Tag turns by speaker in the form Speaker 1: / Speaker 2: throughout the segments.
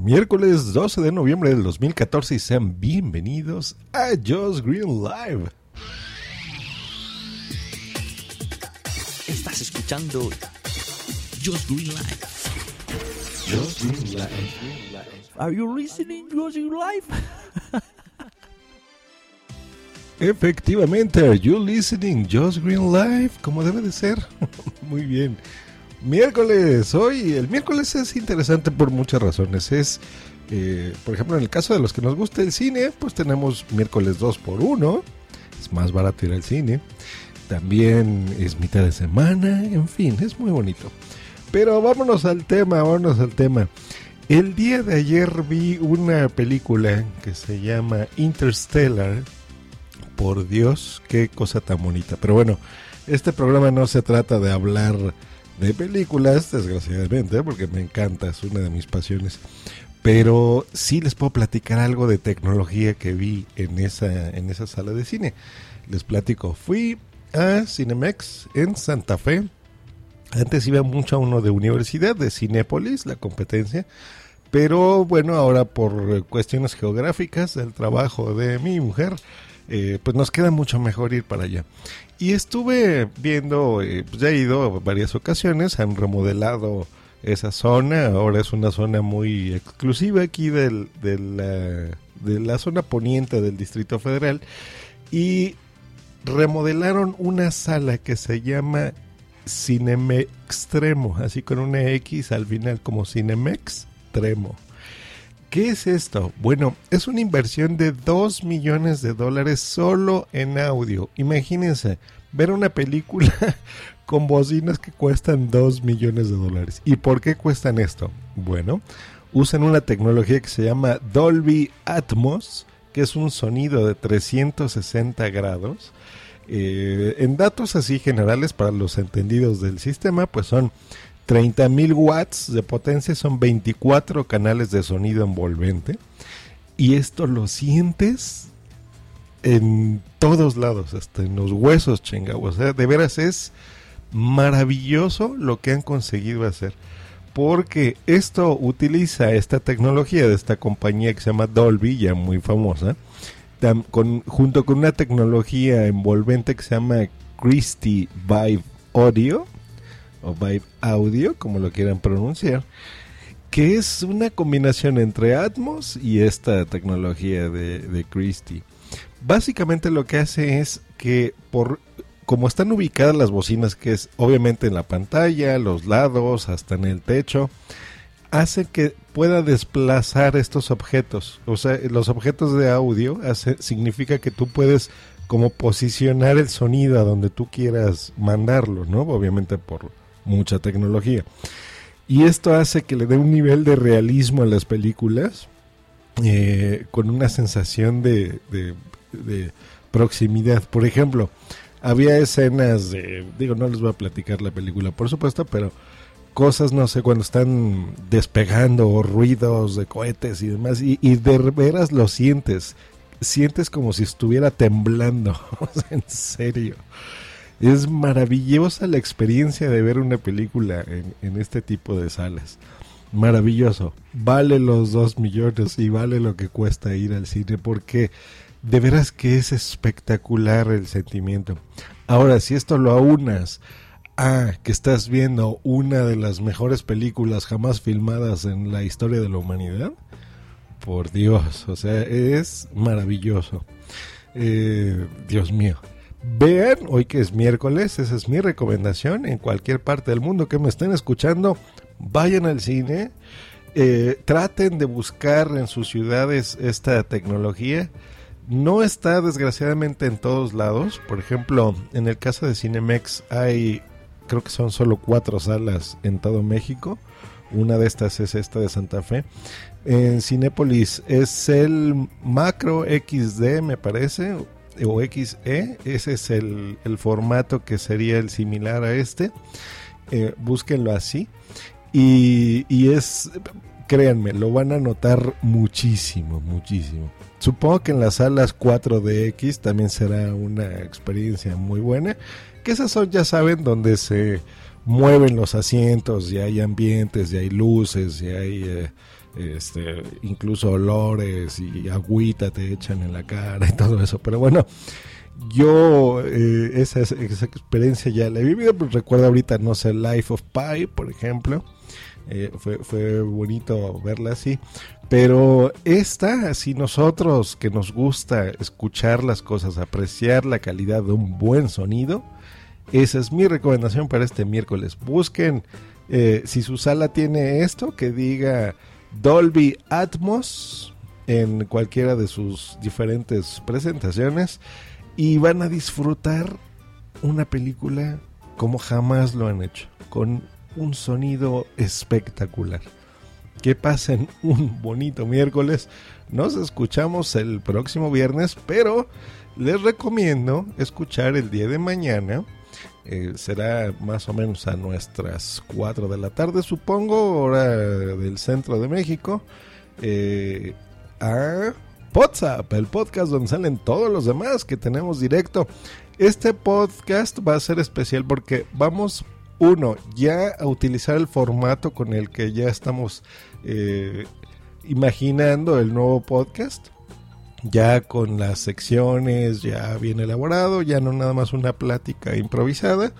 Speaker 1: Miércoles 12 de noviembre del 2014 y sean bienvenidos a Just Green Live.
Speaker 2: Estás escuchando Just Green Live.
Speaker 1: Just Green Live.
Speaker 2: Are you listening Just Green Live?
Speaker 1: Efectivamente, are you listening Just Green Live? Como debe de ser. Muy bien. Miércoles, hoy el miércoles es interesante por muchas razones. Es, eh, por ejemplo, en el caso de los que nos gusta el cine, pues tenemos miércoles 2 por 1 Es más barato ir al cine. También es mitad de semana, en fin, es muy bonito. Pero vámonos al tema, vámonos al tema. El día de ayer vi una película que se llama Interstellar. Por Dios, qué cosa tan bonita. Pero bueno, este programa no se trata de hablar de películas, desgraciadamente, porque me encanta, es una de mis pasiones. Pero sí les puedo platicar algo de tecnología que vi en esa, en esa sala de cine. Les platico, fui a Cinemex en Santa Fe. Antes iba mucho a uno de universidad, de Cinépolis, la competencia. Pero bueno, ahora por cuestiones geográficas, el trabajo de mi mujer, eh, pues nos queda mucho mejor ir para allá. Y estuve viendo, eh, pues ya he ido varias ocasiones, han remodelado esa zona, ahora es una zona muy exclusiva aquí del, de la zona poniente del Distrito Federal y remodelaron una sala que se llama Cinemex Extremo, así con una X al final como Cinemex Extremo. ¿Qué es esto? Bueno, es una inversión de 2 millones de dólares solo en audio. Imagínense ver una película con bocinas que cuestan 2 millones de dólares. ¿Y por qué cuestan esto? Bueno, usan una tecnología que se llama Dolby Atmos, que es un sonido de 360 grados. Eh, en datos así generales para los entendidos del sistema, pues son 30.000 watts de potencia, son 24 canales de sonido envolvente. Y esto lo sientes en todos lados, hasta en los huesos, chinga. O sea, de veras es maravilloso lo que han conseguido hacer. Porque esto utiliza esta tecnología de esta compañía que se llama Dolby, ya muy famosa, junto con una tecnología envolvente que se llama Christie Vive Audio o Vibe Audio, como lo quieran pronunciar, que es una combinación entre Atmos y esta tecnología de, de Christie. Básicamente lo que hace es que por como están ubicadas las bocinas, que es obviamente en la pantalla, los lados, hasta en el techo, hace que pueda desplazar estos objetos. O sea, los objetos de audio hace, significa que tú puedes como posicionar el sonido a donde tú quieras mandarlo, ¿no? Obviamente por, mucha tecnología. Y esto hace que le dé un nivel de realismo a las películas, eh, con una sensación de, proximidad. Por ejemplo, había escenas de, digo, no les voy a platicar la película, por supuesto, pero cosas, no sé, cuando están despegando o ruidos de cohetes y demás, y de veras lo sientes, sientes como si estuviera temblando, en serio. Es maravillosa la experiencia de ver una película en, este tipo de salas. Maravilloso. Vale los dos millones y vale lo que cuesta ir al cine porque de veras que es espectacular el sentimiento. Ahora, si esto lo aunas a que estás viendo una de las mejores películas jamás filmadas en la historia de la humanidad, por Dios, o sea, es maravilloso. Eh, Dios mío, Vean, hoy que es miércoles, esa es mi recomendación. En cualquier parte del mundo que me estén escuchando, vayan al cine. Eh, traten de buscar en sus ciudades esta tecnología. No está desgraciadamente en todos lados. Por ejemplo, en el caso de Cinemex hay, creo que son solo cuatro salas en todo México. Una de estas es esta de Santa Fe. En Cinépolis es el Macro XD, me parece, o XE. Ese es el, el formato que sería el similar a este. Eh, búsquenlo así. Y, y es, créanme, lo van a notar muchísimo, muchísimo. Supongo que en las salas 4DX también será una experiencia muy buena. Que esas son, ya saben, donde se mueven los asientos, y hay ambientes, y hay luces, y hay eh, este, incluso olores, y agüita te echan en la cara y todo eso. Pero bueno, yo eh, esa, experiencia ya la he vivido, pues recuerdo ahorita, no sé, Life of Pi, por ejemplo. Eh, fue, fue bonito verla así. Pero esta, si nosotros que nos gusta escuchar las cosas, apreciar la calidad de un buen sonido, esa es mi recomendación para este miércoles. Busquen eh, si su sala tiene esto, que diga Dolby Atmos en cualquiera de sus diferentes presentaciones y van a disfrutar una película como jamás lo han hecho, con un sonido espectacular. Que pasen un bonito miércoles. Nos escuchamos el próximo viernes, pero les recomiendo escuchar el día de mañana. Eh, será más o menos a nuestras 4 de la tarde, supongo, hora del centro de México. Eh, a WhatsApp, el podcast donde salen todos los demás que tenemos directo. Este podcast va a ser especial porque vamos uno, ya a utilizar el formato con el que ya estamos eh, imaginando el nuevo podcast. Ya con las secciones, ya bien elaborado, ya no nada más una plática improvisada.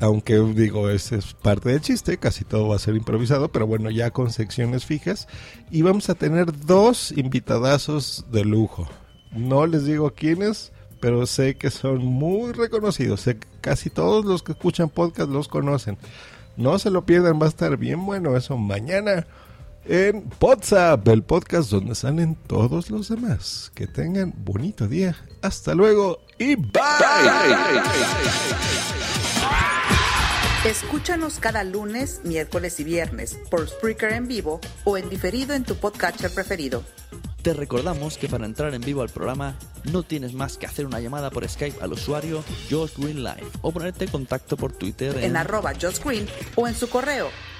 Speaker 1: Aunque digo, ese es parte del chiste, casi todo va a ser improvisado, pero bueno, ya con secciones fijas. Y vamos a tener dos invitadazos de lujo. No les digo quiénes, pero sé que son muy reconocidos. Sé que casi todos los que escuchan podcast los conocen. No se lo pierdan, va a estar bien bueno eso mañana en WhatsApp, el podcast donde salen todos los demás. Que tengan bonito día. Hasta luego y bye.
Speaker 3: Escúchanos cada lunes, miércoles y viernes por Spreaker en vivo o en diferido en tu podcatcher preferido.
Speaker 2: Te recordamos que para entrar en vivo al programa no tienes más que hacer una llamada por Skype al usuario Josh Green Live o ponerte en contacto por Twitter en,
Speaker 3: En arroba Josh Green o en su correo